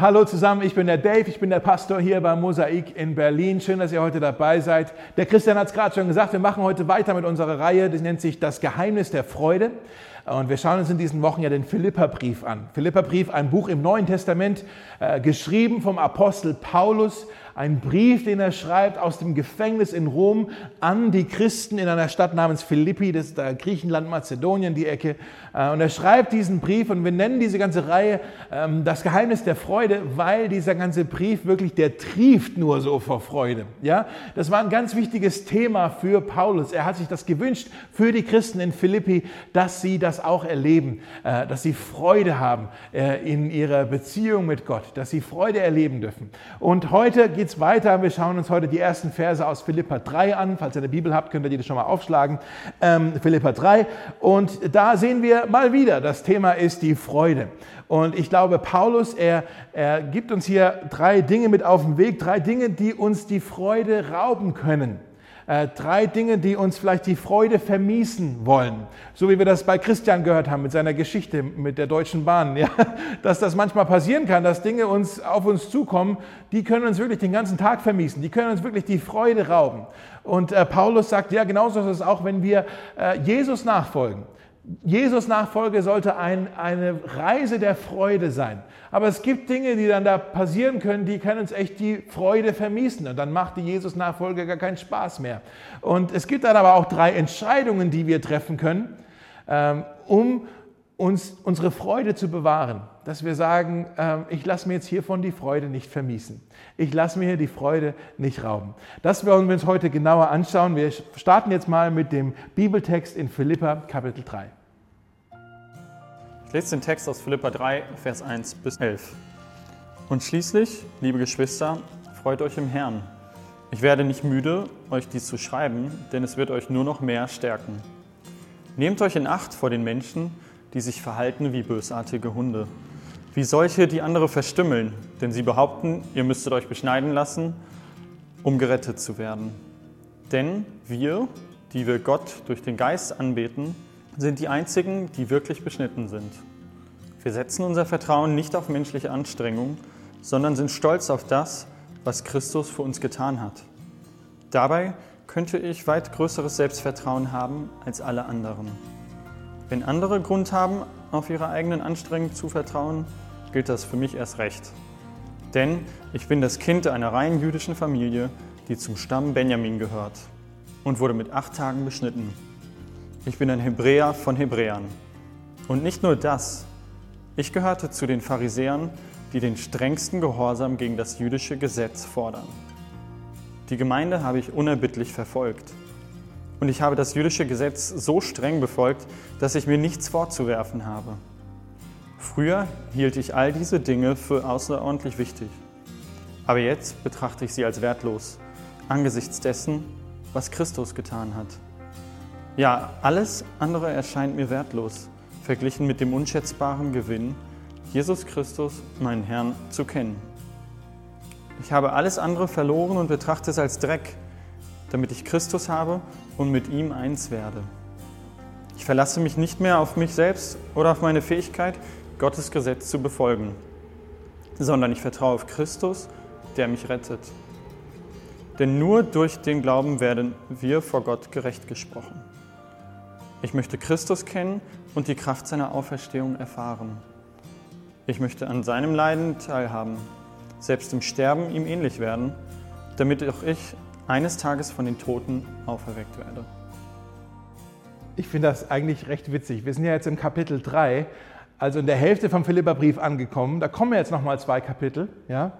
Hallo zusammen, ich bin der Dave, ich bin der Pastor hier bei Mosaik in Berlin. Schön, dass ihr heute dabei seid. Der Christian hat es gerade schon gesagt, wir machen heute weiter mit unserer Reihe, die nennt sich Das Geheimnis der Freude. Und wir schauen uns in diesen Wochen ja den Philipperbrief an. Philipperbrief, ein Buch im Neuen Testament, äh, geschrieben vom Apostel Paulus ein Brief, den er schreibt aus dem Gefängnis in Rom an die Christen in einer Stadt namens Philippi, das ist da Griechenland, Mazedonien, die Ecke. Äh, und er schreibt diesen Brief und wir nennen diese ganze Reihe ähm, das Geheimnis der Freude, weil dieser ganze Brief wirklich, der trieft nur so vor Freude. Ja, das war ein ganz wichtiges Thema für Paulus. Er hat sich das gewünscht für die Christen in Philippi, dass sie das auch erleben, äh, dass sie Freude haben äh, in ihrer Beziehung mit Gott, dass sie Freude erleben dürfen. Und heute geht es weiter. Wir schauen uns heute die ersten Verse aus Philippa 3 an. Falls ihr eine Bibel habt, könnt ihr die schon mal aufschlagen. Ähm, Philippa 3. Und da sehen wir mal wieder, das Thema ist die Freude. Und ich glaube, Paulus, er, er gibt uns hier drei Dinge mit auf den Weg, drei Dinge, die uns die Freude rauben können äh, drei Dinge, die uns vielleicht die Freude vermiesen wollen. So wie wir das bei Christian gehört haben mit seiner Geschichte mit der Deutschen Bahn. Ja? Dass das manchmal passieren kann, dass Dinge uns auf uns zukommen, die können uns wirklich den ganzen Tag vermiesen. Die können uns wirklich die Freude rauben. Und äh, Paulus sagt, ja, genauso ist es auch, wenn wir äh, Jesus nachfolgen. Jesus Nachfolge sollte ein, eine Reise der Freude sein. Aber es gibt Dinge, die dann da passieren können, die können uns echt die Freude vermiesen. Und dann macht die Jesus Nachfolge gar keinen Spaß mehr. Und es gibt dann aber auch drei Entscheidungen, die wir treffen können, ähm, um uns unsere Freude zu bewahren. Dass wir sagen, ähm, ich lasse mir jetzt hiervon die Freude nicht vermiesen. Ich lasse mir hier die Freude nicht rauben. Das wollen wir uns heute genauer anschauen. Wir starten jetzt mal mit dem Bibeltext in Philippa Kapitel 3. Ich lese den Text aus Philippa 3, Vers 1 bis 11. Und schließlich, liebe Geschwister, freut euch im Herrn. Ich werde nicht müde, euch dies zu schreiben, denn es wird euch nur noch mehr stärken. Nehmt euch in Acht vor den Menschen, die sich verhalten wie bösartige Hunde, wie solche, die andere verstümmeln, denn sie behaupten, ihr müsstet euch beschneiden lassen, um gerettet zu werden. Denn wir, die wir Gott durch den Geist anbeten, sind die einzigen, die wirklich beschnitten sind. Wir setzen unser Vertrauen nicht auf menschliche Anstrengung, sondern sind stolz auf das, was Christus für uns getan hat. Dabei könnte ich weit größeres Selbstvertrauen haben als alle anderen. Wenn andere Grund haben, auf ihre eigenen Anstrengungen zu vertrauen, gilt das für mich erst recht. Denn ich bin das Kind einer rein jüdischen Familie, die zum Stamm Benjamin gehört und wurde mit acht Tagen beschnitten. Ich bin ein Hebräer von Hebräern. Und nicht nur das, ich gehörte zu den Pharisäern, die den strengsten Gehorsam gegen das jüdische Gesetz fordern. Die Gemeinde habe ich unerbittlich verfolgt. Und ich habe das jüdische Gesetz so streng befolgt, dass ich mir nichts vorzuwerfen habe. Früher hielt ich all diese Dinge für außerordentlich wichtig. Aber jetzt betrachte ich sie als wertlos, angesichts dessen, was Christus getan hat. Ja, alles andere erscheint mir wertlos, verglichen mit dem unschätzbaren Gewinn, Jesus Christus, meinen Herrn, zu kennen. Ich habe alles andere verloren und betrachte es als Dreck, damit ich Christus habe und mit ihm eins werde. Ich verlasse mich nicht mehr auf mich selbst oder auf meine Fähigkeit, Gottes Gesetz zu befolgen, sondern ich vertraue auf Christus, der mich rettet. Denn nur durch den Glauben werden wir vor Gott gerecht gesprochen. Ich möchte Christus kennen und die Kraft seiner Auferstehung erfahren. Ich möchte an seinem Leiden teilhaben, selbst im Sterben ihm ähnlich werden, damit auch ich eines Tages von den Toten auferweckt werde. Ich finde das eigentlich recht witzig. Wir sind ja jetzt im Kapitel 3, also in der Hälfte vom Philipperbrief angekommen. Da kommen jetzt nochmal zwei Kapitel. Ja?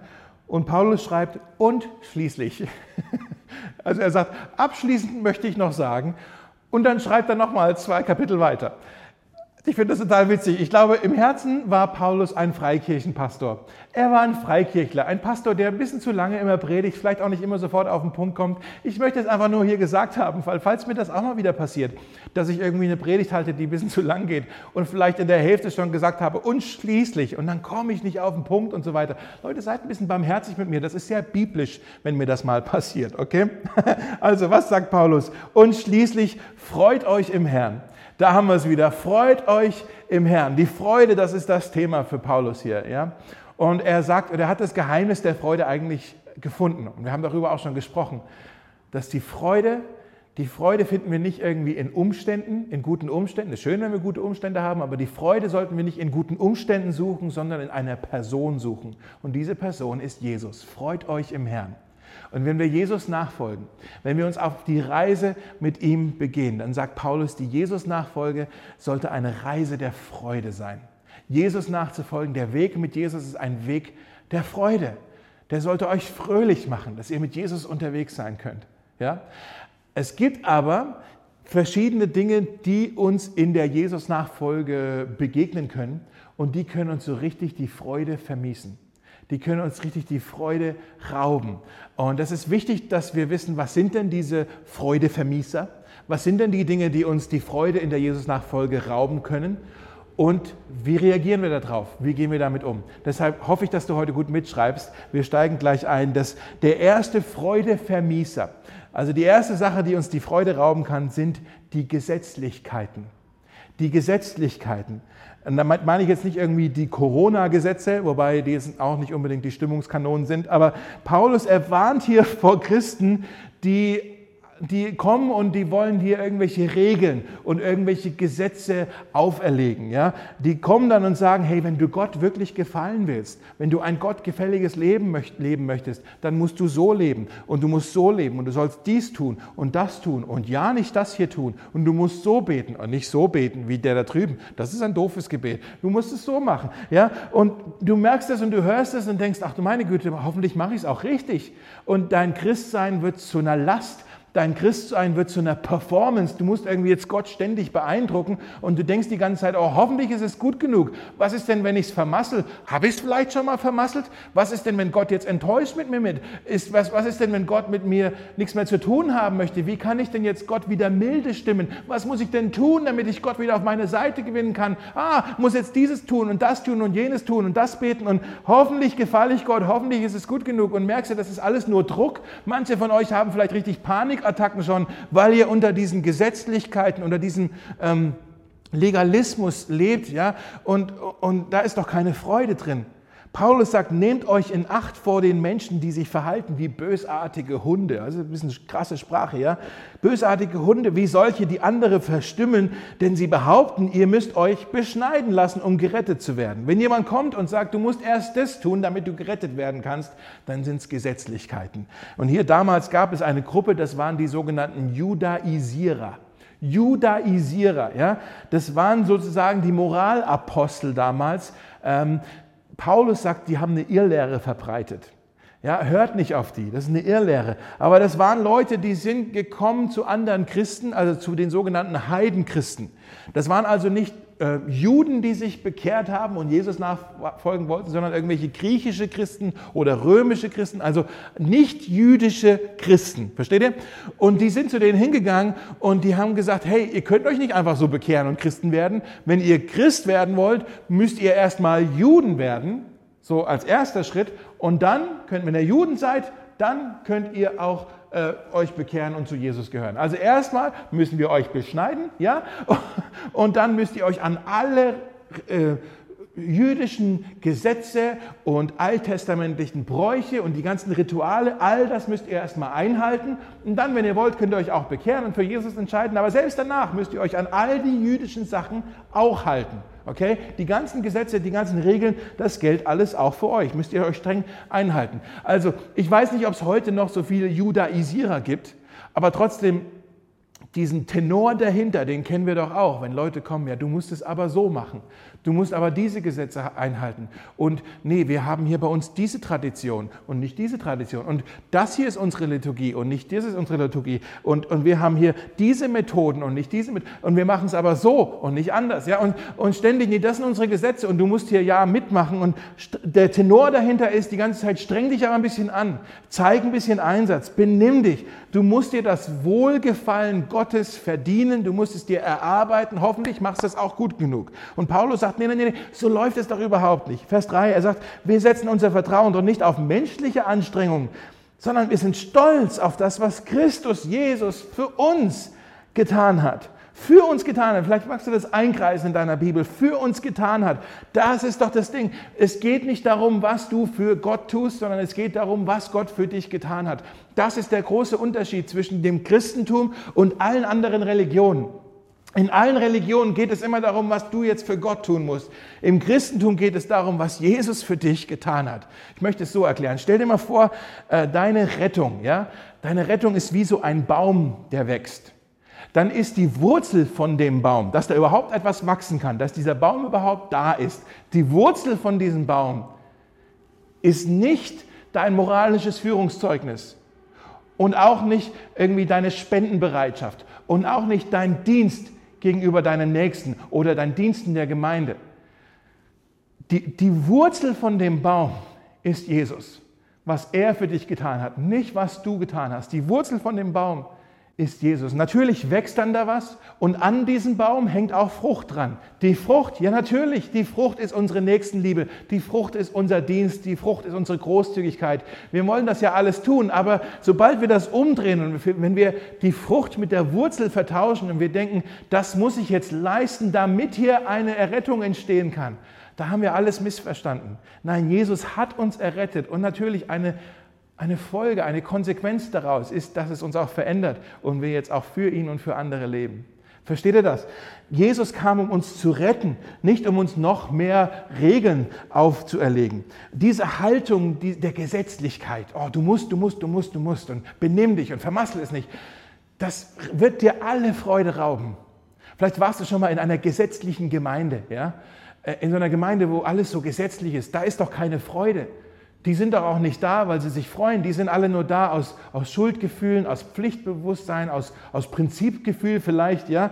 Und Paulus schreibt, und schließlich. Also er sagt, abschließend möchte ich noch sagen, und dann schreibt er nochmal zwei Kapitel weiter. Ich finde das total witzig. Ich glaube, im Herzen war Paulus ein Freikirchenpastor. Er war ein Freikirchler, ein Pastor, der ein bisschen zu lange immer predigt, vielleicht auch nicht immer sofort auf den Punkt kommt. Ich möchte es einfach nur hier gesagt haben, weil falls mir das auch mal wieder passiert, dass ich irgendwie eine Predigt halte, die ein bisschen zu lang geht und vielleicht in der Hälfte schon gesagt habe und schließlich und dann komme ich nicht auf den Punkt und so weiter. Leute, seid ein bisschen barmherzig mit mir. Das ist sehr biblisch, wenn mir das mal passiert, okay? Also, was sagt Paulus? Und schließlich freut euch im Herrn. Da haben wir es wieder. Freut euch im Herrn. Die Freude, das ist das Thema für Paulus hier. Ja? Und er sagt, er hat das Geheimnis der Freude eigentlich gefunden. Und wir haben darüber auch schon gesprochen, dass die Freude, die Freude finden wir nicht irgendwie in Umständen, in guten Umständen. Es ist schön, wenn wir gute Umstände haben, aber die Freude sollten wir nicht in guten Umständen suchen, sondern in einer Person suchen. Und diese Person ist Jesus. Freut euch im Herrn. Und wenn wir Jesus nachfolgen, wenn wir uns auf die Reise mit ihm begehen, dann sagt Paulus, die Jesus-Nachfolge sollte eine Reise der Freude sein. Jesus nachzufolgen, der Weg mit Jesus ist ein Weg der Freude. Der sollte euch fröhlich machen, dass ihr mit Jesus unterwegs sein könnt. Ja? Es gibt aber verschiedene Dinge, die uns in der Jesus-Nachfolge begegnen können und die können uns so richtig die Freude vermiesen die können uns richtig die Freude rauben. Und das ist wichtig, dass wir wissen, was sind denn diese Freudevermieser? Was sind denn die Dinge, die uns die Freude in der Jesus-Nachfolge rauben können? Und wie reagieren wir darauf? Wie gehen wir damit um? Deshalb hoffe ich, dass du heute gut mitschreibst. Wir steigen gleich ein. Dass der erste Freudevermieser, also die erste Sache, die uns die Freude rauben kann, sind die Gesetzlichkeiten. Die Gesetzlichkeiten. Und damit meine ich jetzt nicht irgendwie die Corona-Gesetze, wobei die auch nicht unbedingt die Stimmungskanonen sind, aber Paulus erwarnt hier vor Christen, die die kommen und die wollen hier irgendwelche Regeln und irgendwelche Gesetze auferlegen. Ja? Die kommen dann und sagen, hey, wenn du Gott wirklich gefallen willst, wenn du ein gottgefälliges Leben möcht leben möchtest, dann musst du so leben und du musst so leben und du sollst dies tun und das tun und ja nicht das hier tun und du musst so beten und nicht so beten wie der da drüben. Das ist ein doofes Gebet. Du musst es so machen. Ja? Und du merkst es und du hörst es und denkst, ach du meine Güte, hoffentlich mache ich es auch richtig. Und dein Christsein wird zu einer Last Dein Christsein wird zu einer Performance. Du musst irgendwie jetzt Gott ständig beeindrucken und du denkst die ganze Zeit, oh, hoffentlich ist es gut genug. Was ist denn, wenn ich es vermassel? Habe ich es vielleicht schon mal vermasselt? Was ist denn, wenn Gott jetzt enttäuscht mit mir mit? Ist, was, was ist denn, wenn Gott mit mir nichts mehr zu tun haben möchte? Wie kann ich denn jetzt Gott wieder milde stimmen? Was muss ich denn tun, damit ich Gott wieder auf meine Seite gewinnen kann? Ah, muss jetzt dieses tun und das tun und jenes tun und das beten und hoffentlich gefalle ich Gott, hoffentlich ist es gut genug und merkst du, das ist alles nur Druck. Manche von euch haben vielleicht richtig Panik Panikattacken schon, weil ihr unter diesen Gesetzlichkeiten, unter diesem ähm, Legalismus lebt, ja, und, und da ist doch keine Freude drin. Paulus sagt, nehmt euch in Acht vor den Menschen, die sich verhalten wie bösartige Hunde. Also ein bisschen krasse Sprache, ja. Bösartige Hunde wie solche, die andere verstimmen, denn sie behaupten, ihr müsst euch beschneiden lassen, um gerettet zu werden. Wenn jemand kommt und sagt, du musst erst das tun, damit du gerettet werden kannst, dann sind es Gesetzlichkeiten. Und hier damals gab es eine Gruppe, das waren die sogenannten Judaisierer. Judaisierer, ja, das waren sozusagen die Moralapostel damals. Ähm, Paulus sagt, die haben eine Irrlehre verbreitet. Ja, hört nicht auf die, das ist eine Irrlehre. Aber das waren Leute, die sind gekommen zu anderen Christen, also zu den sogenannten Heidenchristen. Das waren also nicht äh, Juden, die sich bekehrt haben und Jesus nachfolgen wollten, sondern irgendwelche griechische Christen oder römische Christen, also nicht jüdische Christen. Versteht ihr? Und die sind zu denen hingegangen und die haben gesagt, hey, ihr könnt euch nicht einfach so bekehren und Christen werden. Wenn ihr Christ werden wollt, müsst ihr erstmal Juden werden, so als erster Schritt. Und dann könnt, wenn ihr Juden seid, dann könnt ihr auch äh, euch bekehren und zu Jesus gehören. Also erstmal müssen wir euch beschneiden, ja, und dann müsst ihr euch an alle äh, jüdischen Gesetze und alttestamentlichen Bräuche und die ganzen Rituale, all das müsst ihr erstmal einhalten. Und dann, wenn ihr wollt, könnt ihr euch auch bekehren und für Jesus entscheiden. Aber selbst danach müsst ihr euch an all die jüdischen Sachen auch halten. Okay? Die ganzen Gesetze, die ganzen Regeln, das gilt alles auch für euch. Müsst ihr euch streng einhalten. Also, ich weiß nicht, ob es heute noch so viele Judaisierer gibt, aber trotzdem diesen Tenor dahinter, den kennen wir doch auch, wenn Leute kommen, ja, du musst es aber so machen. Du musst aber diese Gesetze einhalten. Und nee, wir haben hier bei uns diese Tradition und nicht diese Tradition. Und das hier ist unsere Liturgie und nicht das ist unsere Liturgie. Und, und wir haben hier diese Methoden und nicht diese Methoden. Und wir machen es aber so und nicht anders. Ja? Und, und ständig, nee, das sind unsere Gesetze und du musst hier ja mitmachen. Und der Tenor dahinter ist die ganze Zeit, streng dich aber ein bisschen an, zeig ein bisschen Einsatz, benimm dich. Du musst dir das Wohlgefallen Gottes verdienen, du musst es dir erarbeiten. Hoffentlich machst du es auch gut genug. Und Paulus sagt, sagt, nee, nee, nee, so läuft es doch überhaupt nicht. Vers 3, er sagt, wir setzen unser Vertrauen doch nicht auf menschliche Anstrengungen, sondern wir sind stolz auf das, was Christus Jesus für uns getan hat. Für uns getan hat, vielleicht magst du das einkreisen in deiner Bibel, für uns getan hat, das ist doch das Ding. Es geht nicht darum, was du für Gott tust, sondern es geht darum, was Gott für dich getan hat. Das ist der große Unterschied zwischen dem Christentum und allen anderen Religionen. In allen Religionen geht es immer darum, was du jetzt für Gott tun musst. Im Christentum geht es darum, was Jesus für dich getan hat. Ich möchte es so erklären. Stell dir mal vor, äh, deine Rettung, ja? Deine Rettung ist wie so ein Baum, der wächst. Dann ist die Wurzel von dem Baum, dass da überhaupt etwas wachsen kann, dass dieser Baum überhaupt da ist. Die Wurzel von diesem Baum ist nicht dein moralisches Führungszeugnis und auch nicht irgendwie deine Spendenbereitschaft und auch nicht dein Dienst gegenüber deinen Nächsten oder deinen Diensten der Gemeinde. Die, die Wurzel von dem Baum ist Jesus, was er für dich getan hat, nicht was du getan hast. Die Wurzel von dem Baum ist ist Jesus. Natürlich wächst dann da was und an diesem Baum hängt auch Frucht dran. Die Frucht, ja natürlich, die Frucht ist unsere Nächstenliebe, die Frucht ist unser Dienst, die Frucht ist unsere Großzügigkeit. Wir wollen das ja alles tun, aber sobald wir das umdrehen und wenn wir die Frucht mit der Wurzel vertauschen und wir denken, das muss ich jetzt leisten, damit hier eine Errettung entstehen kann, da haben wir alles missverstanden. Nein, Jesus hat uns errettet und natürlich eine eine Folge, eine Konsequenz daraus ist, dass es uns auch verändert und wir jetzt auch für ihn und für andere leben. Versteht ihr das? Jesus kam, um uns zu retten, nicht um uns noch mehr Regeln aufzuerlegen. Diese Haltung der Gesetzlichkeit, oh, du musst, du musst, du musst, du musst und benimm dich und vermassel es nicht, das wird dir alle Freude rauben. Vielleicht warst du schon mal in einer gesetzlichen Gemeinde, ja? Äh, in so einer Gemeinde, wo alles so gesetzlich ist. Da ist doch keine Freude. Die sind doch auch nicht da, weil sie sich freuen. Die sind alle nur da aus, aus Schuldgefühlen, aus Pflichtbewusstsein, aus, aus Prinzipgefühl vielleicht, ja.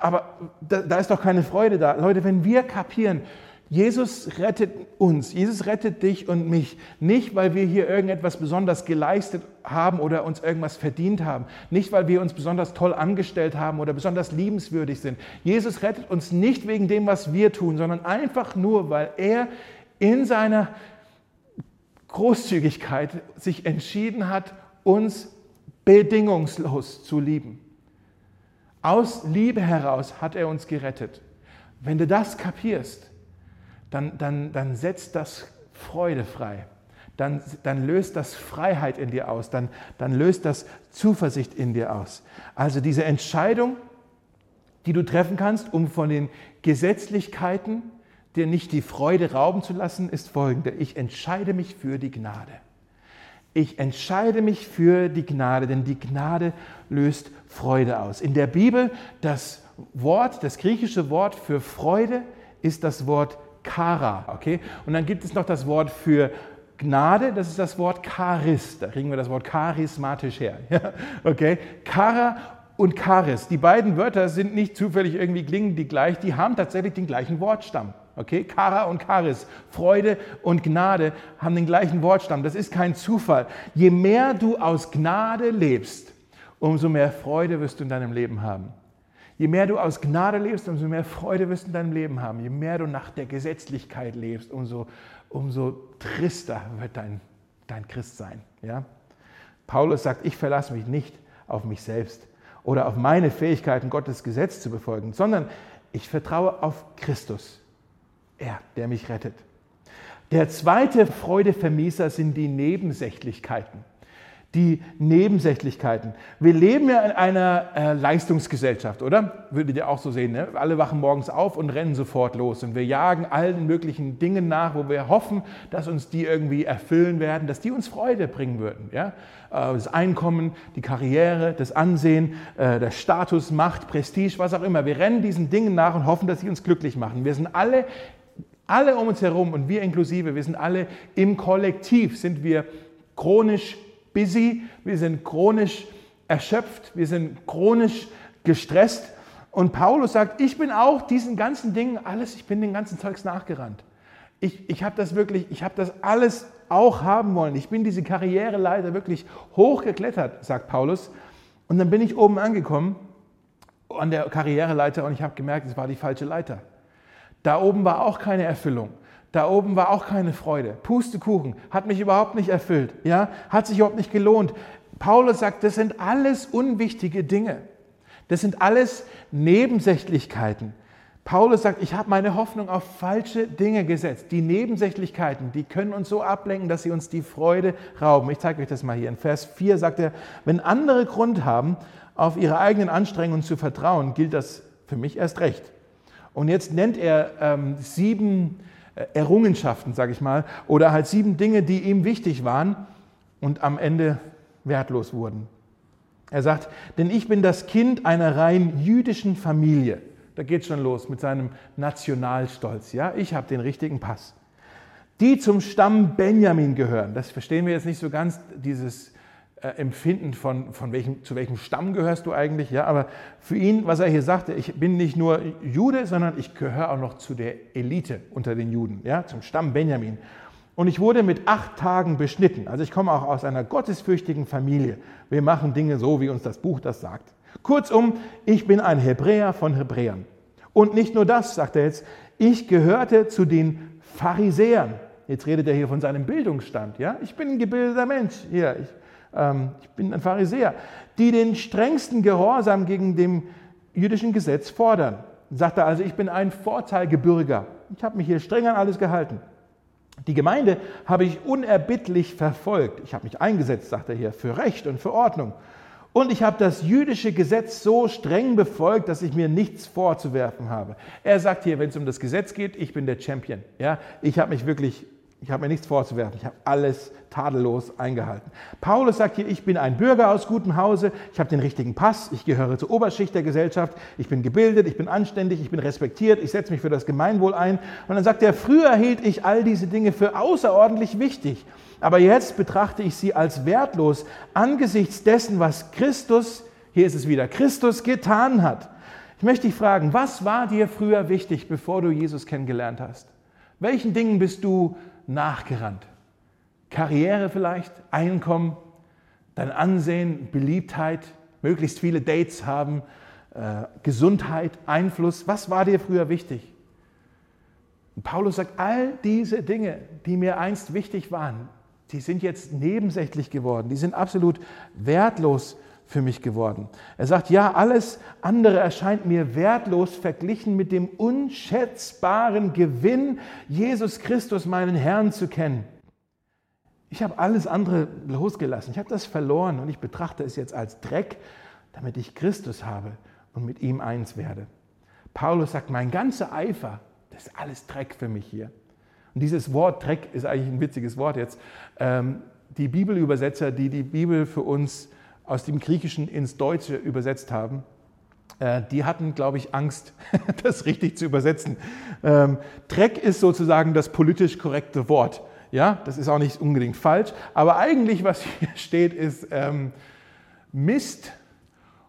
Aber da, da ist doch keine Freude da. Leute, wenn wir kapieren, Jesus rettet uns, Jesus rettet dich und mich, nicht weil wir hier irgendetwas besonders geleistet haben oder uns irgendwas verdient haben, nicht weil wir uns besonders toll angestellt haben oder besonders liebenswürdig sind. Jesus rettet uns nicht wegen dem, was wir tun, sondern einfach nur, weil er in seiner Großzügigkeit sich entschieden hat, uns bedingungslos zu lieben. Aus Liebe heraus hat er uns gerettet. Wenn du das kapierst, dann, dann, dann setzt das Freude frei. Dann, dann löst das Freiheit in dir aus. Dann, dann löst das Zuversicht in dir aus. Also diese Entscheidung, die du treffen kannst, um von den Gesetzlichkeiten dir nicht die Freude rauben zu lassen, ist folgende. Ich entscheide mich für die Gnade. Ich entscheide mich für die Gnade, denn die Gnade löst Freude aus. In der Bibel das Wort, das griechische Wort für Freude ist das Wort Kara, okay? Und dann gibt es noch das Wort für Gnade, das ist das Wort Charis. Da kriegen wir das Wort charismatisch her. Okay? Kara und Charis. Die beiden Wörter sind nicht zufällig irgendwie klingen die gleich, die haben tatsächlich den gleichen Wortstamm. Okay, Kara und Charis, Freude und Gnade haben den gleichen Wortstamm. Das ist kein Zufall. Je mehr du aus Gnade lebst, umso mehr Freude wirst du in deinem Leben haben. Je mehr du aus Gnade lebst, umso mehr Freude wirst du in deinem Leben haben. Je mehr du nach der Gesetzlichkeit lebst, umso, umso trister wird dein, dein Christ sein. Ja? Paulus sagt, ich verlasse mich nicht auf mich selbst oder auf meine Fähigkeiten, Gottes Gesetz zu befolgen, sondern ich vertraue auf Christus er, der mich rettet. Der zweite Freudevermießer sind die Nebensächlichkeiten. Die Nebensächlichkeiten. Wir leben ja in einer äh, Leistungsgesellschaft, oder? Würdet ihr auch so sehen. Ne? Alle wachen morgens auf und rennen sofort los. Und wir jagen allen möglichen Dingen nach, wo wir hoffen, dass uns die irgendwie erfüllen werden, dass die uns Freude bringen würden. Ja? Äh, das Einkommen, die Karriere, das Ansehen, äh, der Status, Macht, Prestige, was auch immer. Wir rennen diesen Dingen nach und hoffen, dass sie uns glücklich machen. Wir sind alle alle um uns herum und wir inklusive, wir sind alle im Kollektiv, sind wir chronisch busy, wir sind chronisch erschöpft, wir sind chronisch gestresst. Und Paulus sagt, ich bin auch diesen ganzen Dingen alles, ich bin den ganzen Zeugs nachgerannt. Ich, ich habe das wirklich, ich habe das alles auch haben wollen. Ich bin diese Karriereleiter wirklich hochgeklettert, sagt Paulus. Und dann bin ich oben angekommen an der Karriereleiter und ich habe gemerkt, es war die falsche Leiter. Da oben war auch keine Erfüllung. Da oben war auch keine Freude. Pustekuchen hat mich überhaupt nicht erfüllt. Ja, hat sich überhaupt nicht gelohnt. Paulus sagt, das sind alles unwichtige Dinge. Das sind alles Nebensächlichkeiten. Paulus sagt, ich habe meine Hoffnung auf falsche Dinge gesetzt. Die Nebensächlichkeiten, die können uns so ablenken, dass sie uns die Freude rauben. Ich zeige euch das mal hier. In Vers 4 sagt er, wenn andere Grund haben, auf ihre eigenen Anstrengungen zu vertrauen, gilt das für mich erst recht. Und jetzt nennt er ähm, sieben äh, Errungenschaften, sage ich mal, oder halt sieben Dinge, die ihm wichtig waren und am Ende wertlos wurden. Er sagt, denn ich bin das Kind einer rein jüdischen Familie. Da geht schon los mit seinem Nationalstolz. Ja, ich habe den richtigen Pass. Die zum Stamm Benjamin gehören. Das verstehen wir jetzt nicht so ganz, dieses Empfinden von, von welchem, zu welchem Stamm gehörst du eigentlich. Ja, aber für ihn, was er hier sagte, ich bin nicht nur Jude, sondern ich gehöre auch noch zu der Elite unter den Juden, ja, zum Stamm Benjamin. Und ich wurde mit acht Tagen beschnitten. Also ich komme auch aus einer gottesfürchtigen Familie. Wir machen Dinge so, wie uns das Buch das sagt. Kurzum, ich bin ein Hebräer von Hebräern. Und nicht nur das, sagt er jetzt, ich gehörte zu den Pharisäern. Jetzt redet er hier von seinem Bildungsstand. Ja? Ich bin ein gebildeter Mensch. Hier, ich, ähm, ich bin ein Pharisäer, die den strengsten Gehorsam gegen dem jüdischen Gesetz fordern. Sagt er also, ich bin ein Vorteilgebürger. Ich habe mich hier streng an alles gehalten. Die Gemeinde habe ich unerbittlich verfolgt. Ich habe mich eingesetzt, sagt er hier, für Recht und für Ordnung. Und ich habe das jüdische Gesetz so streng befolgt, dass ich mir nichts vorzuwerfen habe. Er sagt hier, wenn es um das Gesetz geht, ich bin der Champion. Ja, ich habe mich wirklich ich habe mir nichts vorzuwerfen. Ich habe alles tadellos eingehalten. Paulus sagt hier, ich bin ein Bürger aus gutem Hause, ich habe den richtigen Pass, ich gehöre zur Oberschicht der Gesellschaft, ich bin gebildet, ich bin anständig, ich bin respektiert, ich setze mich für das Gemeinwohl ein. Und dann sagt er, früher hielt ich all diese Dinge für außerordentlich wichtig, aber jetzt betrachte ich sie als wertlos angesichts dessen, was Christus, hier ist es wieder, Christus getan hat. Ich möchte dich fragen, was war dir früher wichtig, bevor du Jesus kennengelernt hast? Welchen Dingen bist du nachgerannt. Karriere vielleicht, Einkommen, dein Ansehen, Beliebtheit, möglichst viele Dates haben, äh, Gesundheit, Einfluss. Was war dir früher wichtig? Und Paulus sagt, all diese Dinge, die mir einst wichtig waren, die sind jetzt nebensächlich geworden, die sind absolut wertlos für mich geworden. Er sagt, ja, alles andere erscheint mir wertlos verglichen mit dem unschätzbaren Gewinn, Jesus Christus, meinen Herrn, zu kennen. Ich habe alles andere losgelassen, ich habe das verloren und ich betrachte es jetzt als Dreck, damit ich Christus habe und mit ihm eins werde. Paulus sagt, mein ganzer Eifer, das ist alles Dreck für mich hier. Und dieses Wort Dreck ist eigentlich ein witziges Wort jetzt. Ähm, die Bibelübersetzer, die die Bibel für uns aus dem Griechischen ins Deutsche übersetzt haben, äh, die hatten, glaube ich, Angst, das richtig zu übersetzen. Ähm, Dreck ist sozusagen das politisch korrekte Wort. Ja, das ist auch nicht unbedingt falsch, aber eigentlich, was hier steht, ist ähm, Mist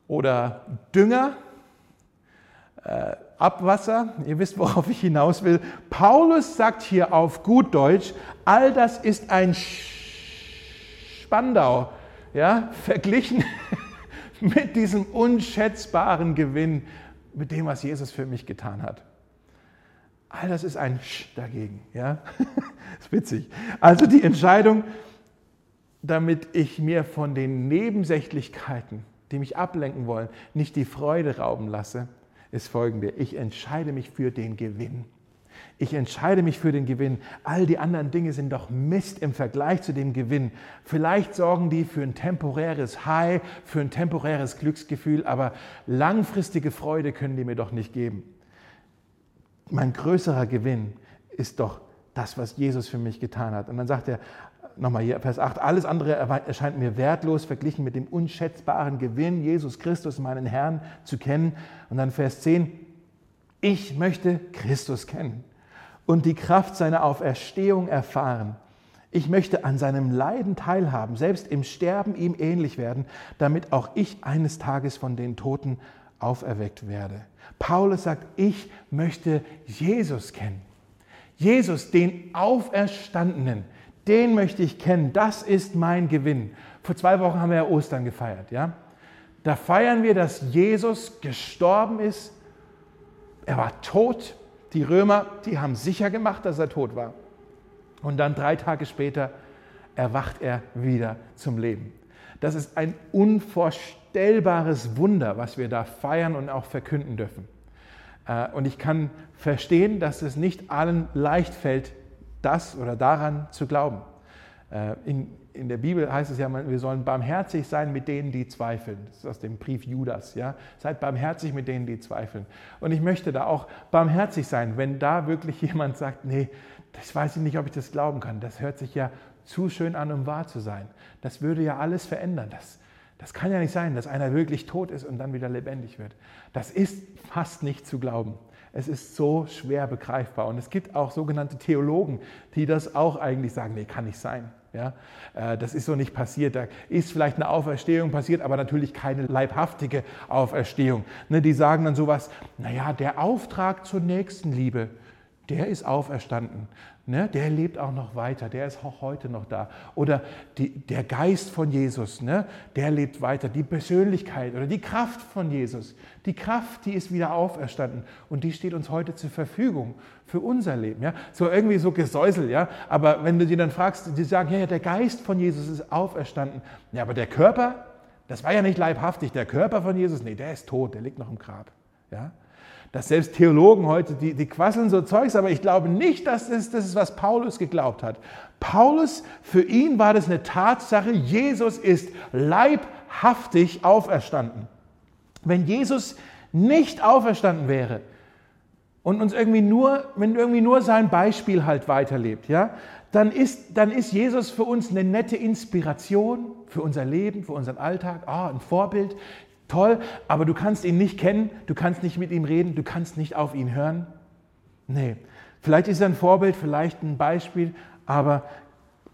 oder Dünger, äh, Abwasser. Ihr wisst, worauf ich hinaus will. Paulus sagt hier auf gut Deutsch, all das ist ein Spandau ja, verglichen mit diesem unschätzbaren Gewinn, mit dem, was Jesus für mich getan hat. All das ist ein Sch dagegen. Ja? Ist witzig. Also die Entscheidung, damit ich mir von den Nebensächlichkeiten, die mich ablenken wollen, nicht die Freude rauben lasse, ist folgende. Ich entscheide mich für den Gewinn. Ich entscheide mich für den Gewinn. All die anderen Dinge sind doch Mist im Vergleich zu dem Gewinn. Vielleicht sorgen die für ein temporäres High, für ein temporäres Glücksgefühl, aber langfristige Freude können die mir doch nicht geben. Mein größerer Gewinn ist doch das, was Jesus für mich getan hat. Und dann sagt er, nochmal hier, Vers 8, alles andere erscheint mir wertlos verglichen mit dem unschätzbaren Gewinn, Jesus Christus, meinen Herrn, zu kennen. Und dann Vers 10, ich möchte Christus kennen und die Kraft seiner Auferstehung erfahren. Ich möchte an seinem Leiden teilhaben, selbst im Sterben ihm ähnlich werden, damit auch ich eines Tages von den Toten auferweckt werde. Paulus sagt, ich möchte Jesus kennen. Jesus, den Auferstandenen, den möchte ich kennen. Das ist mein Gewinn. Vor zwei Wochen haben wir ja Ostern gefeiert. Ja? Da feiern wir, dass Jesus gestorben ist. Er war tot die Römer, die haben sicher gemacht, dass er tot war. Und dann drei Tage später erwacht er wieder zum Leben. Das ist ein unvorstellbares Wunder, was wir da feiern und auch verkünden dürfen. Äh, und ich kann verstehen, dass es nicht allen leicht fällt, das oder daran zu glauben. Äh, in, in der Bibel heißt es ja, wir sollen barmherzig sein mit denen, die zweifeln. Das ist aus dem Brief Judas. Ja? Seid barmherzig mit denen, die zweifeln. Und ich möchte da auch barmherzig sein, wenn da wirklich jemand sagt, nee, das weiß ich nicht, ob ich das glauben kann. Das hört sich ja zu schön an, um wahr zu sein. Das würde ja alles verändern. Das, das kann ja nicht sein, dass einer wirklich tot ist und dann wieder lebendig wird. Das ist fast nicht zu glauben. Es ist so schwer begreifbar. Und es gibt auch sogenannte Theologen, die das auch eigentlich sagen, nee, kann nicht sein. Ja, äh, das ist so nicht passiert. Da ist vielleicht eine Auferstehung passiert, aber natürlich keine leibhaftige Auferstehung. Ne, die sagen dann sowas, naja, der Auftrag zur Nächstenliebe, der ist auferstanden. Ne? Der lebt auch noch weiter, der ist auch heute noch da. Oder die, der Geist von Jesus, ne? der lebt weiter. Die Persönlichkeit oder die Kraft von Jesus, die Kraft, die ist wieder auferstanden und die steht uns heute zur Verfügung für unser Leben. Ja? So irgendwie so Gesäusel, ja. Aber wenn du die dann fragst, die sagen, ja, ja, der Geist von Jesus ist auferstanden. Ja, aber der Körper, das war ja nicht leibhaftig. Der Körper von Jesus, nee, der ist tot, der liegt noch im Grab. Ja? Dass selbst Theologen heute, die, die quasseln so Zeugs, aber ich glaube nicht, dass das, das ist, was Paulus geglaubt hat. Paulus, für ihn war das eine Tatsache, Jesus ist leibhaftig auferstanden. Wenn Jesus nicht auferstanden wäre und uns irgendwie nur, wenn irgendwie nur sein Beispiel halt weiterlebt, ja, dann ist, dann ist Jesus für uns eine nette Inspiration für unser Leben, für unseren Alltag, ah, ein Vorbild. Toll, aber du kannst ihn nicht kennen, du kannst nicht mit ihm reden, du kannst nicht auf ihn hören. Nee, vielleicht ist er ein Vorbild, vielleicht ein Beispiel, aber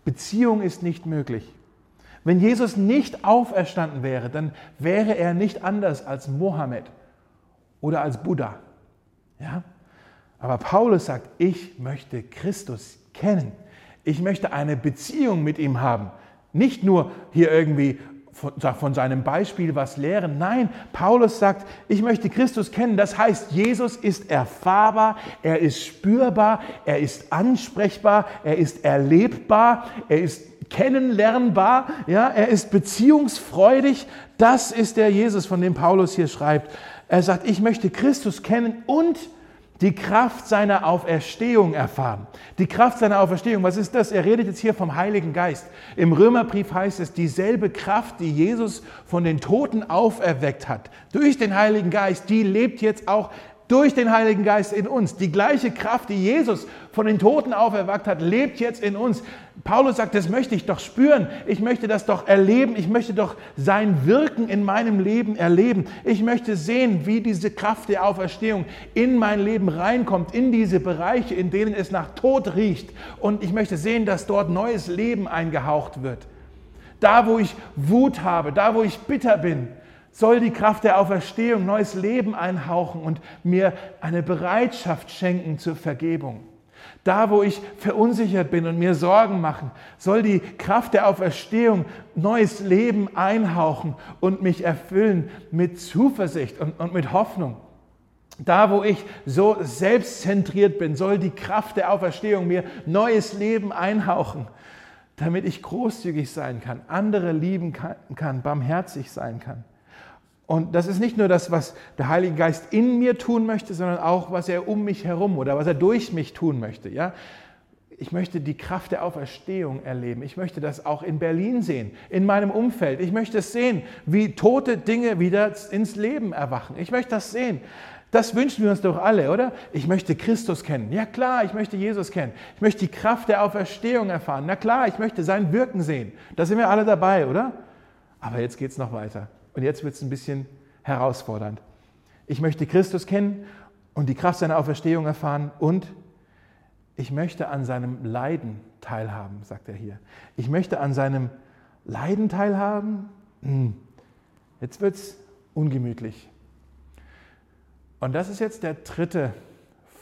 Beziehung ist nicht möglich. Wenn Jesus nicht auferstanden wäre, dann wäre er nicht anders als Mohammed oder als Buddha. Ja? Aber Paulus sagt, ich möchte Christus kennen. Ich möchte eine Beziehung mit ihm haben. Nicht nur hier irgendwie von, von seinem Beispiel was lehren. Nein, Paulus sagt, ich möchte Christus kennen. Das heißt, Jesus ist erfahrbar, er ist spürbar, er ist ansprechbar, er ist erlebbar, er ist kennenlernbar, ja, er ist beziehungsfreudig. Das ist der Jesus, von dem Paulus hier schreibt. Er sagt, ich möchte Christus kennen und die Kraft seiner Auferstehung erfahren. Die Kraft seiner Auferstehung, was ist das? Er redet jetzt hier vom Heiligen Geist. Im Römerbrief heißt es, dieselbe Kraft, die Jesus von den Toten auferweckt hat, durch den Heiligen Geist, die lebt jetzt auch durch den Heiligen Geist in uns. Die gleiche Kraft, die Jesus von den Toten auferweckt hat, lebt jetzt in uns. Paulus sagt, das möchte ich doch spüren. Ich möchte das doch erleben. Ich möchte doch sein Wirken in meinem Leben erleben. Ich möchte sehen, wie diese Kraft der Auferstehung in mein Leben reinkommt, in diese Bereiche, in denen es nach Tod riecht. Und ich möchte sehen, dass dort neues Leben eingehaucht wird. Da, wo ich Wut habe, da, wo ich bitter bin, soll die Kraft der Auferstehung neues Leben einhauchen und mir eine Bereitschaft schenken zur Vergebung. Da, wo ich verunsichert bin und mir Sorgen machen, soll die Kraft der Auferstehung neues Leben einhauchen und mich erfüllen mit Zuversicht und, und mit Hoffnung. Da, wo ich so selbstzentriert bin, soll die Kraft der Auferstehung mir neues Leben einhauchen, damit ich großzügig sein kann, andere lieben kann, kann barmherzig sein kann. Und das ist nicht nur das, was der Heilige Geist in mir tun möchte, sondern auch, was er um mich herum oder was er durch mich tun möchte. Ja? Ich möchte die Kraft der Auferstehung erleben. Ich möchte das auch in Berlin sehen, in meinem Umfeld. Ich möchte es sehen, wie tote Dinge wieder ins Leben erwachen. Ich möchte das sehen. Das wünschen wir uns doch alle, oder? Ich möchte Christus kennen. Ja klar, ich möchte Jesus kennen. Ich möchte die Kraft der Auferstehung erfahren. Na klar, ich möchte sein Wirken sehen. Da sind wir alle dabei, oder? Aber jetzt geht es noch weiter. Und jetzt wird es ein bisschen herausfordernd. Ich möchte Christus kennen und die Kraft seiner Auferstehung erfahren und ich möchte an seinem Leiden teilhaben, sagt er hier. Ich möchte an seinem Leiden teilhaben. Hm. Jetzt wird es ungemütlich. Und das ist jetzt der dritte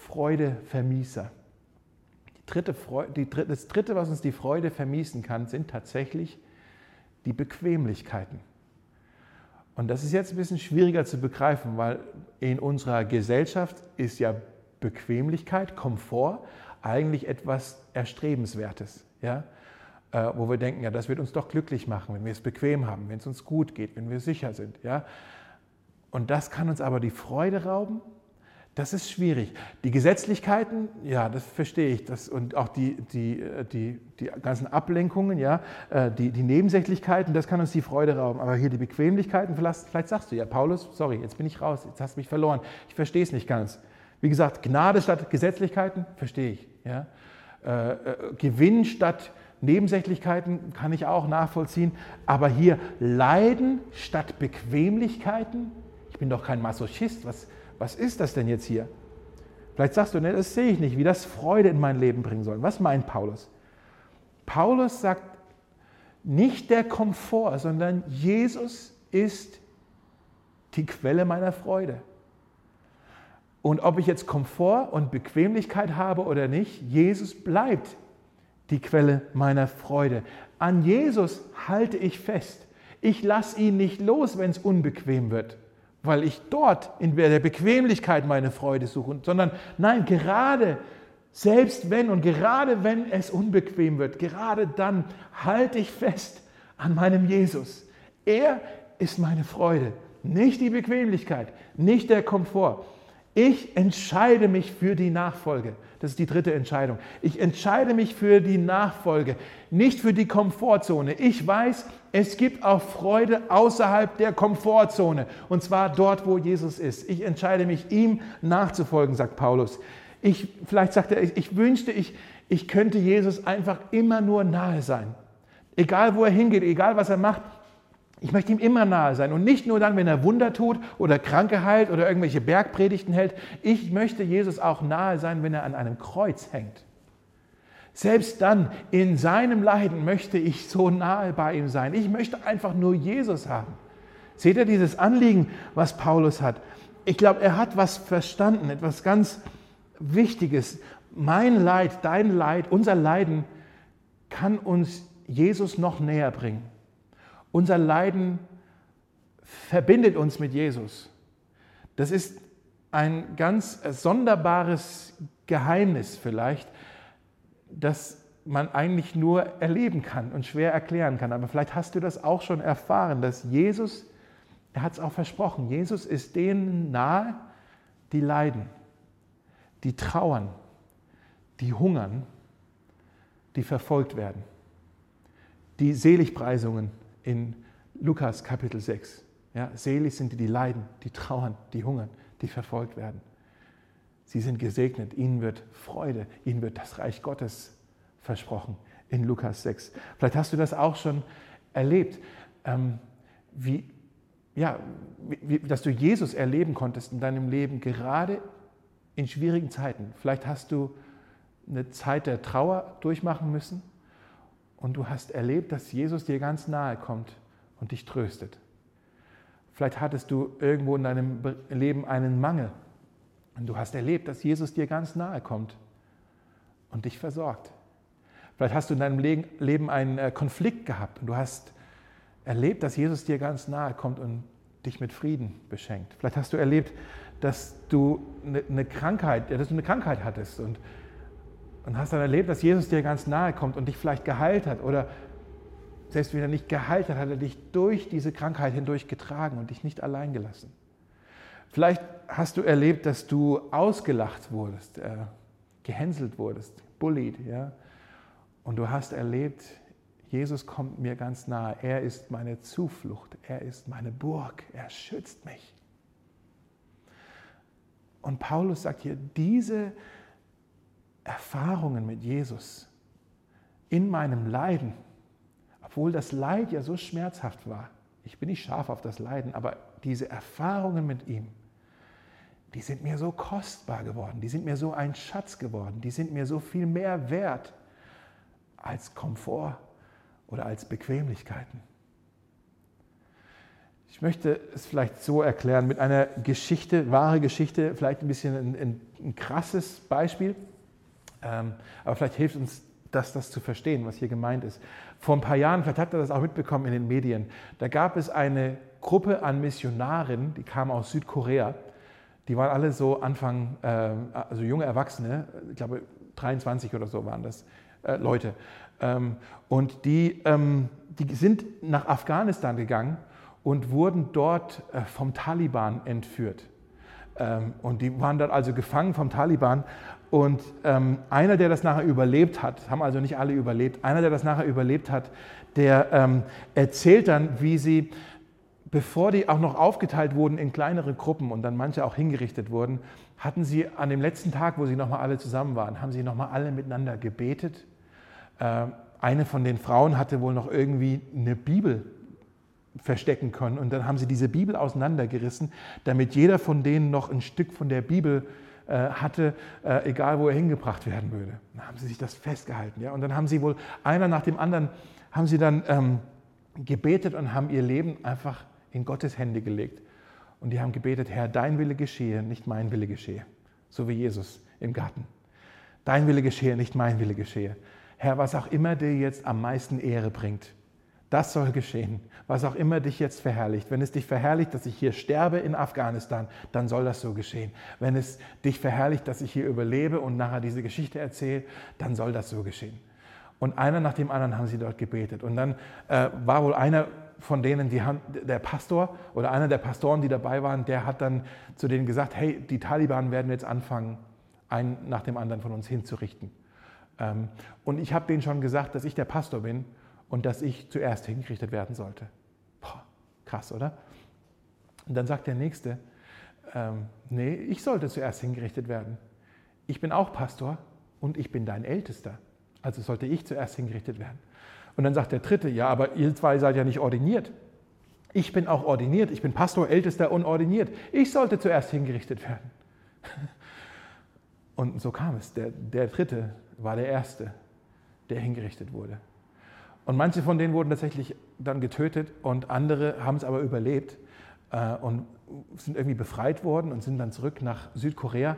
Freudevermießer. Die dritte Freude, die, das dritte, was uns die Freude vermiesen kann, sind tatsächlich die Bequemlichkeiten. Und das ist jetzt ein bisschen schwieriger zu begreifen, weil in unserer Gesellschaft ist ja Bequemlichkeit, Komfort eigentlich etwas Erstrebenswertes. Ja? äh, wo wir denken, ja, das wird uns doch glücklich machen, wenn wir es bequem haben, wenn es uns gut geht, wenn wir sicher sind. Ja? Und das kann uns aber die Freude rauben. Das ist schwierig. Die Gesetzlichkeiten, ja, das verstehe ich. Das, und auch die, die, äh, die, die ganzen Ablenkungen, ja, äh, die, die Nebensächlichkeiten, das kann uns die Freude rauben. Aber hier die Bequemlichkeiten, vielleicht, vielleicht sagst du ja, Paulus, sorry, jetzt bin ich raus, jetzt hast du mich verloren. Ich verstehe es nicht ganz. Wie gesagt, Gnade statt Gesetzlichkeiten, verstehe ich. Ja. Äh, äh, Gewinn statt Nebensächlichkeiten kann ich auch nachvollziehen. Aber hier Leiden statt Bequemlichkeiten, ich bin doch kein Masochist, was, was ist das denn jetzt hier? Vielleicht sagst du, ne, das sehe ich nicht, wie das Freude in mein Leben bringen soll. Was meint Paulus? Paulus sagt, nicht der Komfort, sondern Jesus ist die Quelle meiner Freude. Und ob ich jetzt Komfort und Bequemlichkeit habe oder nicht, Jesus bleibt die Quelle meiner Freude. An Jesus halte ich fest. Ich lasse ihn nicht los, wenn es unbequem wird, weil ich dort in der Bequemlichkeit meine Freude suche, sondern nein, gerade selbst wenn und gerade wenn es unbequem wird, gerade dann halte ich fest an meinem Jesus. Er ist meine Freude, nicht die Bequemlichkeit, nicht der Komfort. Ich entscheide mich für die Nachfolge. Das ist die dritte Entscheidung. Ich entscheide mich für die Nachfolge, nicht für die Komfortzone. Ich weiß, es gibt auch Freude außerhalb der Komfortzone. Und zwar dort, wo Jesus ist. Ich entscheide mich, ihm nachzufolgen, sagt Paulus. Ich, vielleicht sagt er, ich wünschte, ich, ich könnte Jesus einfach immer nur nahe sein. Egal, wo er hingeht, egal, was er macht, ich möchte ihm immer nahe sein und nicht nur dann, wenn er Wunder tut oder Kranke heilt oder irgendwelche Bergpredigten hält. Ich möchte Jesus auch nahe sein, wenn er an einem Kreuz hängt. Selbst dann in seinem Leiden möchte ich so nahe bei ihm sein. Ich möchte einfach nur Jesus haben. Seht ihr dieses Anliegen, was Paulus hat? Ich glaube, er hat was verstanden, etwas ganz Wichtiges. Mein Leid, dein Leid, unser Leiden kann uns Jesus noch näher bringen. Unser Leiden verbindet uns mit Jesus. Das ist ein ganz sonderbares Geheimnis vielleicht, das man eigentlich nur erleben kann und schwer erklären kann. Aber vielleicht hast du das auch schon erfahren, dass Jesus, er hat es auch versprochen, Jesus ist denen nahe, die leiden, die trauern, die hungern, die verfolgt werden, die Seligpreisungen in Lukas Kapitel 6. Ja, selig sind die, die leiden, die trauern, die hungern, die verfolgt werden. Sie sind gesegnet, ihnen wird Freude, ihnen wird das Reich Gottes versprochen in Lukas 6. Vielleicht hast du das auch schon erlebt, ähm, wie, ja, wie, dass du Jesus erleben konntest in deinem Leben, gerade in schwierigen Zeiten. Vielleicht hast du eine Zeit der Trauer durchmachen müssen und du hast erlebt, dass Jesus dir ganz nahe kommt und dich tröstet. Vielleicht hattest du irgendwo in deinem Leben einen Mangel und du hast erlebt, dass Jesus dir ganz nahe kommt und dich versorgt. Vielleicht hast du in deinem Leben einen äh, Konflikt gehabt und du hast erlebt, dass Jesus dir ganz nahe kommt und dich mit Frieden beschenkt. Vielleicht hast du erlebt, dass du eine Krankheit, dass du eine Krankheit hattest und und hast dann erlebt, dass Jesus dir ganz nahe kommt und dich vielleicht geheilt hat oder selbst wenn er nicht geheilt hat, hat er dich durch diese Krankheit hindurch getragen und dich nicht allein gelassen. Vielleicht hast du erlebt, dass du ausgelacht wurdest, äh, gehänselt wurdest, bullied, ja. Und du hast erlebt, Jesus kommt mir ganz nahe. Er ist meine Zuflucht. Er ist meine Burg. Er schützt mich. Und Paulus sagt hier, diese Erfahrungen mit Jesus in meinem Leiden, obwohl das Leid ja so schmerzhaft war. Ich bin nicht scharf auf das Leiden, aber diese Erfahrungen mit ihm, die sind mir so kostbar geworden, die sind mir so ein Schatz geworden, die sind mir so viel mehr wert als Komfort oder als Bequemlichkeiten. Ich möchte es vielleicht so erklären mit einer Geschichte, wahre Geschichte, vielleicht ein bisschen ein, ein, ein krasses Beispiel. Ähm, aber vielleicht hilft uns das, das zu verstehen, was hier gemeint ist. Vor ein paar Jahren, vielleicht habt ihr das auch mitbekommen in den Medien, da gab es eine Gruppe an Missionarinnen, die kamen aus Südkorea. Die waren alle so Anfang, äh, also junge Erwachsene, ich glaube 23 oder so waren das äh, Leute. Ähm, und die, ähm, die sind nach Afghanistan gegangen und wurden dort äh, vom Taliban entführt. Ähm, und die waren dort also gefangen vom Taliban. Und ähm, einer, der das nachher überlebt hat, haben also nicht alle überlebt, einer, der das nachher überlebt hat, der ähm, erzählt dann, wie sie, bevor die auch noch aufgeteilt wurden in kleinere Gruppen und dann manche auch hingerichtet wurden, hatten sie an dem letzten Tag, wo sie nochmal alle zusammen waren, haben sie nochmal alle miteinander gebetet. Eine von den Frauen hatte wohl noch irgendwie eine Bibel verstecken können. Und dann haben sie diese Bibel auseinandergerissen, damit jeder von denen noch ein Stück von der Bibel äh, hatte, äh, egal wo er hingebracht werden würde. Dann haben sie sich das festgehalten. Ja? Und dann haben sie wohl einer nach dem anderen, haben sie dann ähm, gebetet und haben ihr Leben einfach in Gottes Hände gelegt. Und die haben gebetet, Herr, dein Wille geschehe, nicht mein Wille geschehe. So wie Jesus im Garten. Dein Wille geschehe, nicht mein Wille geschehe. Herr, was auch immer dir jetzt am meisten Ehre bringt, das soll geschehen, was auch immer dich jetzt verherrlicht. Wenn es dich verherrlicht, dass ich hier sterbe in Afghanistan, dann soll das so geschehen. Wenn es dich verherrlicht, dass ich hier überlebe und nachher diese Geschichte erzähle, dann soll das so geschehen. Und einer nach dem anderen haben sie dort gebetet. Und dann äh, war wohl einer von denen, die haben, der Pastor oder einer der Pastoren, die dabei waren, der hat dann zu denen gesagt, hey, die Taliban werden jetzt anfangen, einen nach dem anderen von uns hinzurichten. Ähm, und ich habe denen schon gesagt, dass ich der Pastor bin und dass ich zuerst hingerichtet werden sollte. Boah, krass, oder? Und dann sagt der Nächste, ähm, nee, ich sollte zuerst hingerichtet werden. Ich bin auch Pastor und ich bin dein Ältester. Also sollte ich zuerst hingerichtet werden. Und dann sagt der Dritte, ja, aber ihr zwei seid ja nicht ordiniert. Ich bin auch ordiniert, ich bin Pastor, Ältester und ordiniert. Ich sollte zuerst hingerichtet werden. Und so kam es. Der, der Dritte war der Erste, der hingerichtet wurde. Und manche von denen wurden tatsächlich dann getötet und andere haben es aber überlebt äh, und sind irgendwie befreit worden und sind dann zurück nach Südkorea.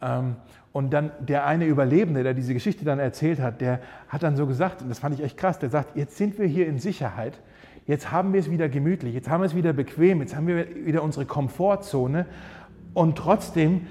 Ähm, und dann der eine Überlebende, der diese Geschichte dann erzählt hat, der hat dann so gesagt, und das fand ich echt krass, der sagt, jetzt sind wir hier in Sicherheit, jetzt haben wir es wieder gemütlich, jetzt haben wir es wieder bequem, jetzt haben wir wieder unsere Komfortzone und trotzdem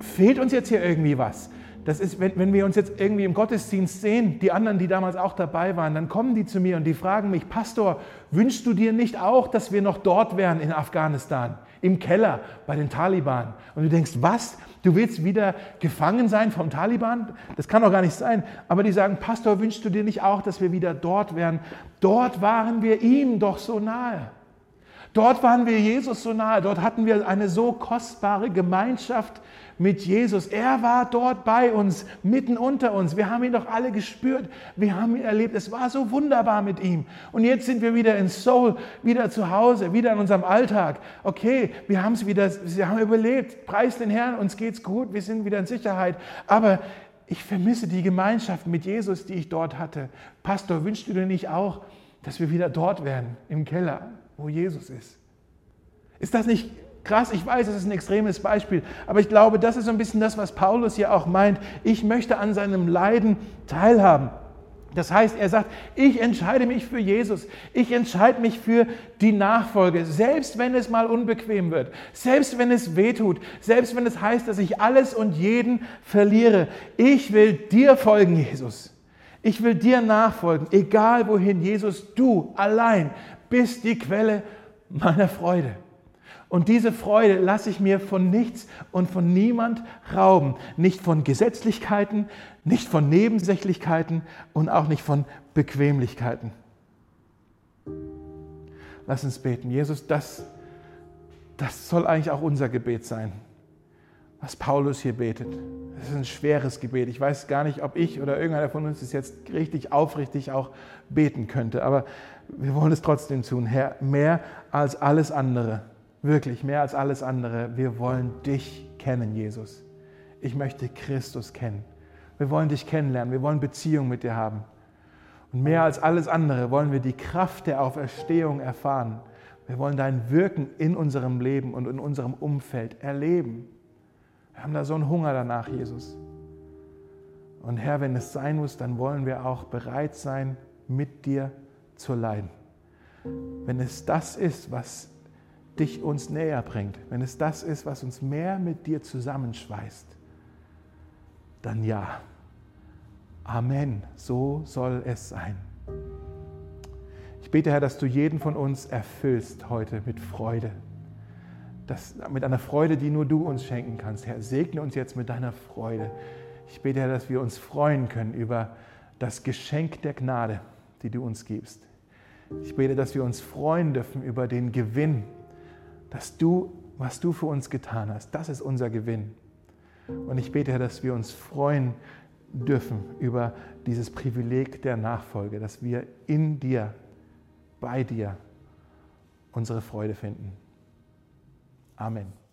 fehlt uns jetzt hier irgendwie was. Das ist, wenn, wenn wir uns jetzt irgendwie im Gottesdienst sehen, die anderen, die damals auch dabei waren, dann kommen die zu mir und die fragen mich, Pastor, wünschst du dir nicht auch, dass wir noch dort wären in Afghanistan, im Keller bei den Taliban? Und du denkst, was? Du willst wieder gefangen sein vom Taliban? Das kann doch gar nicht sein. Aber die sagen, Pastor, wünschst du dir nicht auch, dass wir wieder dort wären? Dort waren wir ihm doch so nahe. Dort waren wir Jesus so nahe. Dort hatten wir eine so kostbare Gemeinschaft mit Jesus. Er war dort bei uns, mitten unter uns. Wir haben ihn doch alle gespürt. Wir haben ihn erlebt. Es war so wunderbar mit ihm. Und jetzt sind wir wieder in Seoul, wieder zu Hause, wieder in unserem Alltag. Okay, wir haben es wieder, wir haben überlebt. Preis den Herrn, uns geht's gut. Wir sind wieder in Sicherheit. Aber ich vermisse die Gemeinschaft mit Jesus, die ich dort hatte. Pastor, wünschst du dir nicht auch, dass wir wieder dort wären, im Keller, wo Jesus ist? Ist das nicht Krass, ich weiß, es ist ein extremes Beispiel, aber ich glaube, das ist so ein bisschen das, was Paulus hier auch meint. Ich möchte an seinem Leiden teilhaben. Das heißt, er sagt, ich entscheide mich für Jesus, ich entscheide mich für die Nachfolge, selbst wenn es mal unbequem wird, selbst wenn es wehtut, selbst wenn es heißt, dass ich alles und jeden verliere. Ich will dir folgen, Jesus. Ich will dir nachfolgen, egal wohin, Jesus, du allein bist die Quelle meiner Freude. Und diese Freude lasse ich mir von nichts und von niemand rauben. Nicht von Gesetzlichkeiten, nicht von Nebensächlichkeiten und auch nicht von Bequemlichkeiten. Lass uns beten. Jesus, das, das soll eigentlich auch unser Gebet sein, was Paulus hier betet. Das ist ein schweres Gebet. Ich weiß gar nicht, ob ich oder irgendeiner von uns es jetzt richtig aufrichtig auch beten könnte, aber wir wollen es trotzdem tun, Herr, mehr als alles andere Wirklich, mehr als alles andere. Wir wollen dich kennen, Jesus. Ich möchte Christus kennen. Wir wollen dich kennenlernen. Wir wollen Beziehung mit dir haben. Und mehr als alles andere wollen wir die Kraft der Auferstehung erfahren. Wir wollen dein Wirken in unserem Leben und in unserem Umfeld erleben. Wir haben da so einen Hunger danach, Jesus. Und Herr, wenn es sein muss, dann wollen wir auch bereit sein, mit dir zu leiden. Wenn es das ist, was dich uns näher bringt, wenn es das ist, was uns mehr mit dir zusammenschweißt, dann ja. Amen. So soll es sein. Ich bete, Herr, dass du jeden von uns erfüllst heute mit Freude. Das, mit einer Freude, die nur du uns schenken kannst. Herr, segne uns jetzt mit deiner Freude. Ich bete, Herr, dass wir uns freuen können über das Geschenk der Gnade, die du uns gibst. Ich bete, dass wir uns freuen dürfen über den Gewinn, dass du, was du für uns getan hast, das ist unser Gewinn. Und ich bete, Herr, dass wir uns freuen dürfen über dieses Privileg der Nachfolge, dass wir in dir, bei dir unsere Freude finden. Amen.